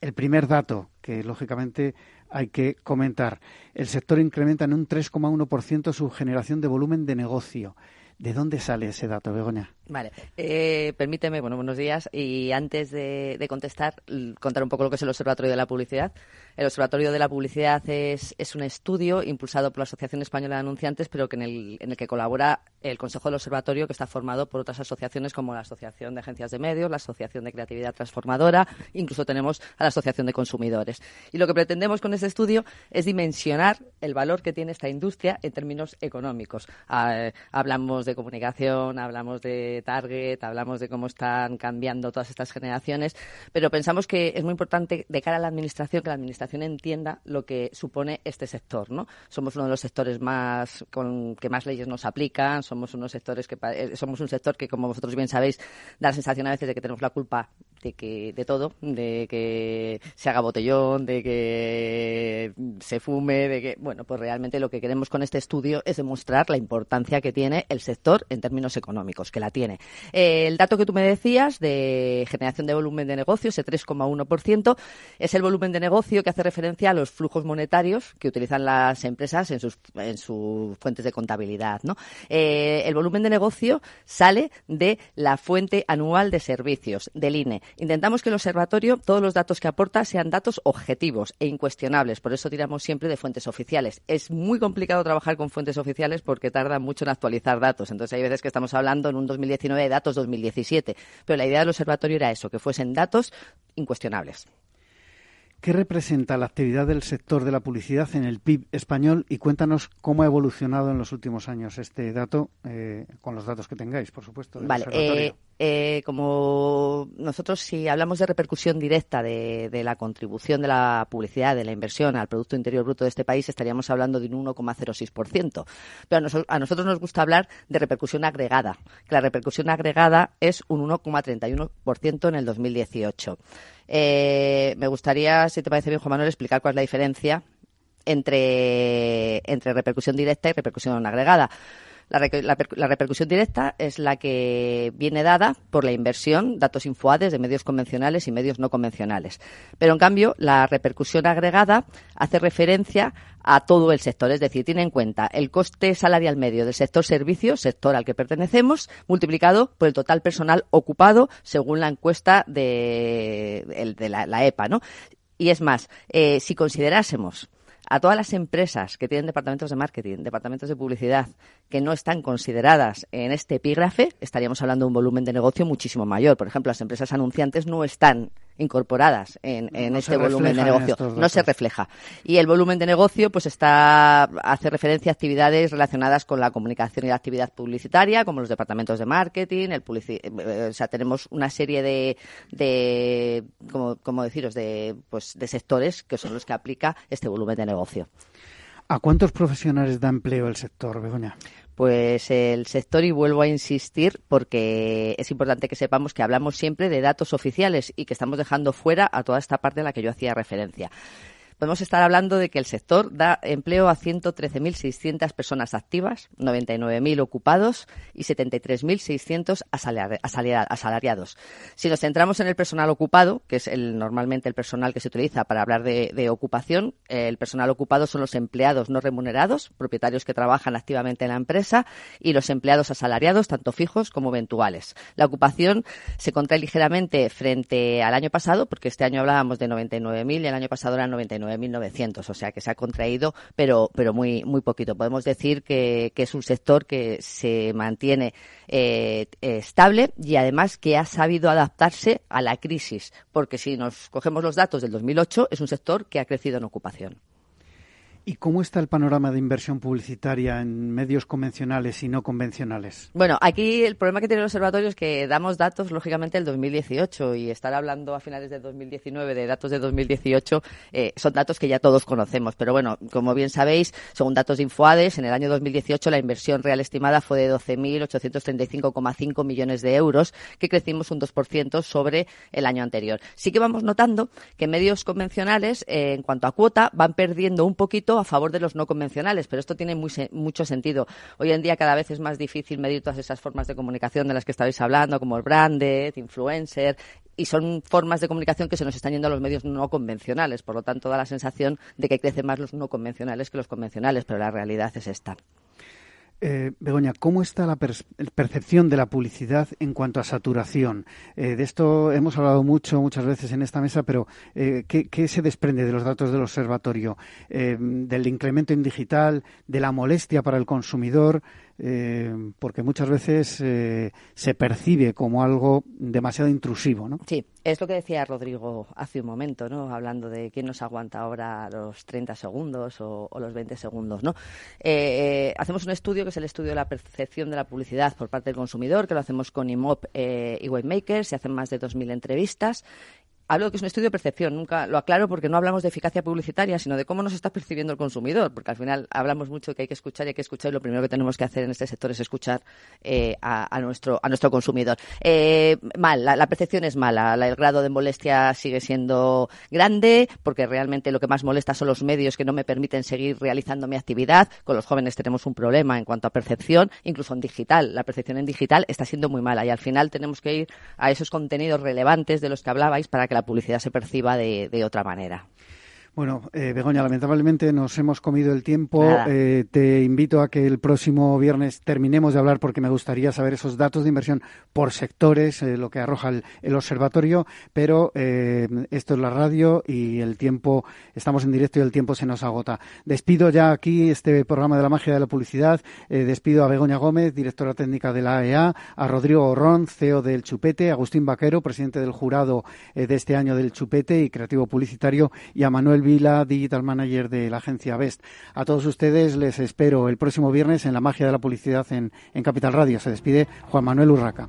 el primer dato que, lógicamente, hay que comentar. El sector incrementa en un 3,1% su generación de volumen de negocio. ¿De dónde sale ese dato, Begoña? Vale, eh, permíteme, bueno, buenos días. Y antes de, de, contestar, contar un poco lo que es el Observatorio de la Publicidad. El Observatorio de la Publicidad es, un estudio impulsado por la Asociación Española de Anunciantes, pero que en, el, que colabora el Consejo del Observatorio, que está formado por otras asociaciones como la Asociación de Agencias de Medios, la Asociación de Creatividad Transformadora, incluso tenemos a la Asociación de Consumidores. Y lo que pretendemos con este estudio es dimensionar el valor que tiene esta industria en términos económicos. Ah, hablamos de comunicación, hablamos de target, hablamos de cómo están cambiando todas estas generaciones, pero pensamos que es muy importante de cara a la administración que la administración entienda lo que supone este sector, ¿no? Somos uno de los sectores más con que más leyes nos aplican, somos unos sectores que eh, somos un sector que como vosotros bien sabéis da la sensación a veces de que tenemos la culpa de que de todo, de que se haga botellón, de que se fume, de que bueno, pues realmente lo que queremos con este estudio es demostrar la importancia que tiene el sector en términos económicos, que la tiene. El dato que tú me decías de generación de volumen de negocio, ese 3,1%, es el volumen de negocio que hace referencia a los flujos monetarios que utilizan las empresas en sus, en sus fuentes de contabilidad. ¿no? Eh, el volumen de negocio sale de la fuente anual de servicios, del INE. Intentamos que el observatorio, todos los datos que aporta, sean datos objetivos e incuestionables. Por eso tiramos siempre de fuentes oficiales. Es muy complicado trabajar con fuentes oficiales porque tardan mucho en actualizar datos. Entonces hay veces que estamos hablando en un 2019 de datos 2017. Pero la idea del observatorio era eso, que fuesen datos incuestionables. ¿Qué representa la actividad del sector de la publicidad en el PIB español? Y cuéntanos cómo ha evolucionado en los últimos años este dato, eh, con los datos que tengáis, por supuesto. vale, eh, eh, como nosotros si hablamos de repercusión directa de, la contribución de la publicidad, de la inversión al Producto Interior Bruto de este país, estaríamos hablando de un 1,06%. Pero a, a nosotros nos gusta hablar de repercusión agregada, que la repercusión agregada es un 1,31% en el 2018. Eh, me gustaría, si te parece bien, Juan Manuel, explicar cuál es la diferencia entre, entre repercusión directa y repercusión agregada. La, repercusión directa es la que viene dada por la inversión, datos infoades de medios convencionales y medios no convencionales. Pero, en cambio, la repercusión agregada hace referencia a todo el sector, es decir, tiene en cuenta el coste salarial medio del sector servicios, sector al que pertenecemos, multiplicado por el total personal ocupado según la encuesta de, la, EPA, ¿no? Y es más, eh, si considerásemos a todas las empresas que tienen departamentos de marketing, departamentos de publicidad, que no están consideradas en este epígrafe, estaríamos hablando de un volumen de negocio muchísimo mayor. Por ejemplo, las empresas anunciantes no están incorporadas en, este volumen de negocio. No se refleja. Y el volumen de negocio pues está hace referencia a actividades relacionadas con la comunicación y la actividad publicitaria, como los departamentos de marketing, el eh, o sea, tenemos una serie de, de como, deciros, de, pues, de sectores que son los que aplica este volumen de negocio. ¿A cuántos profesionales da empleo el sector, Begoña? Pues el sector, y vuelvo a insistir, porque es importante que sepamos que hablamos siempre de datos oficiales y que estamos dejando fuera a toda esta parte a la que yo hacía referencia podemos estar hablando de que el sector da empleo a 113.600 personas activas, 99.000 ocupados y 73.600 asalariados. Si nos centramos en el personal ocupado, que es normalmente el personal que se utiliza para hablar de, ocupación, el personal ocupado son los empleados no remunerados, propietarios que trabajan activamente en la empresa, y los empleados asalariados, tanto fijos como eventuales. La ocupación se contrae ligeramente frente al año pasado, porque este año hablábamos de 99.000 y el año pasado eran 99 9.900, o sea que se ha contraído, pero, pero muy, muy poquito. Podemos decir que, es un sector que se mantiene eh, estable y además que ha sabido adaptarse a la crisis, porque si nos cogemos los datos del 2008, es un sector que ha crecido en ocupación. ¿Y cómo está el panorama de inversión publicitaria en medios convencionales y no convencionales? Bueno, aquí el problema que tiene el observatorio es que damos datos, lógicamente, del 2018 y estar hablando a finales de 2019 de datos de 2018 eh, son datos que ya todos conocemos. Pero bueno, como bien sabéis, según datos de Infoades, en el año 2018 la inversión real estimada fue de 12.835,5 millones de euros, que crecimos un 2% sobre el año anterior. Sí que vamos notando que medios convencionales, eh, en cuanto a cuota, van perdiendo un poquito a favor de los no convencionales, pero esto tiene mucho sentido. Hoy en día cada vez es más difícil medir todas esas formas de comunicación de las que estabais hablando, como el branded, influencer, y son formas de comunicación que se nos están yendo a los medios no convencionales. Por lo tanto, da la sensación de que crecen más los no convencionales que los convencionales, pero la realidad es esta. Eh, Begoña, ¿cómo está la percepción de la publicidad en cuanto a saturación? Eh, de esto hemos hablado mucho, muchas veces en esta mesa, pero eh, ¿qué, se desprende de los datos del observatorio? Eh, ¿Del incremento en digital? ¿De la molestia para el consumidor? Eh, porque muchas veces eh, se percibe como algo demasiado intrusivo, ¿no? Sí, es lo que decía Rodrigo hace un momento, ¿no? Hablando de quién nos aguanta ahora los 30 segundos o, los 20 segundos, ¿no? Eh, hacemos un estudio que es el estudio de la percepción de la publicidad por parte del consumidor, que lo hacemos con IMOP y Webmakers, se hacen más de 2.000 entrevistas hablo de que es un estudio de percepción, nunca lo aclaro porque no hablamos de eficacia publicitaria, sino de cómo nos está percibiendo el consumidor, porque al final hablamos mucho de que hay que escuchar y hay que escuchar y lo primero que tenemos que hacer en este sector es escuchar eh, a, nuestro, a nuestro consumidor. Eh, mal, la, percepción es mala, el grado de molestia sigue siendo grande porque realmente lo que más molesta son los medios que no me permiten seguir realizando mi actividad. Con los jóvenes tenemos un problema en cuanto a percepción, incluso en digital. La percepción en digital está siendo muy mala y al final tenemos que ir a esos contenidos relevantes de los que hablabais para que la publicidad se perciba de, de otra manera. Bueno, eh, Begoña, lamentablemente nos hemos comido el tiempo. Eh, te invito a que el próximo viernes terminemos de hablar porque me gustaría saber esos datos de inversión por sectores, eh, lo que arroja el, observatorio, pero eh, esto es la radio y el tiempo, estamos en directo y el tiempo se nos agota. Despido ya aquí este programa de la magia de la publicidad. despido a Begoña Gómez, directora técnica de la AEA, a Rodrigo Orrón, CEO del Chupete, a Agustín Vaquero, presidente del jurado de este año del Chupete y creativo publicitario, y a Manuel Vila, Digital Manager de la agencia Best. A todos ustedes les espero el próximo viernes en la magia de la publicidad en, en Capital Radio. Se despide Juan Manuel Urraca.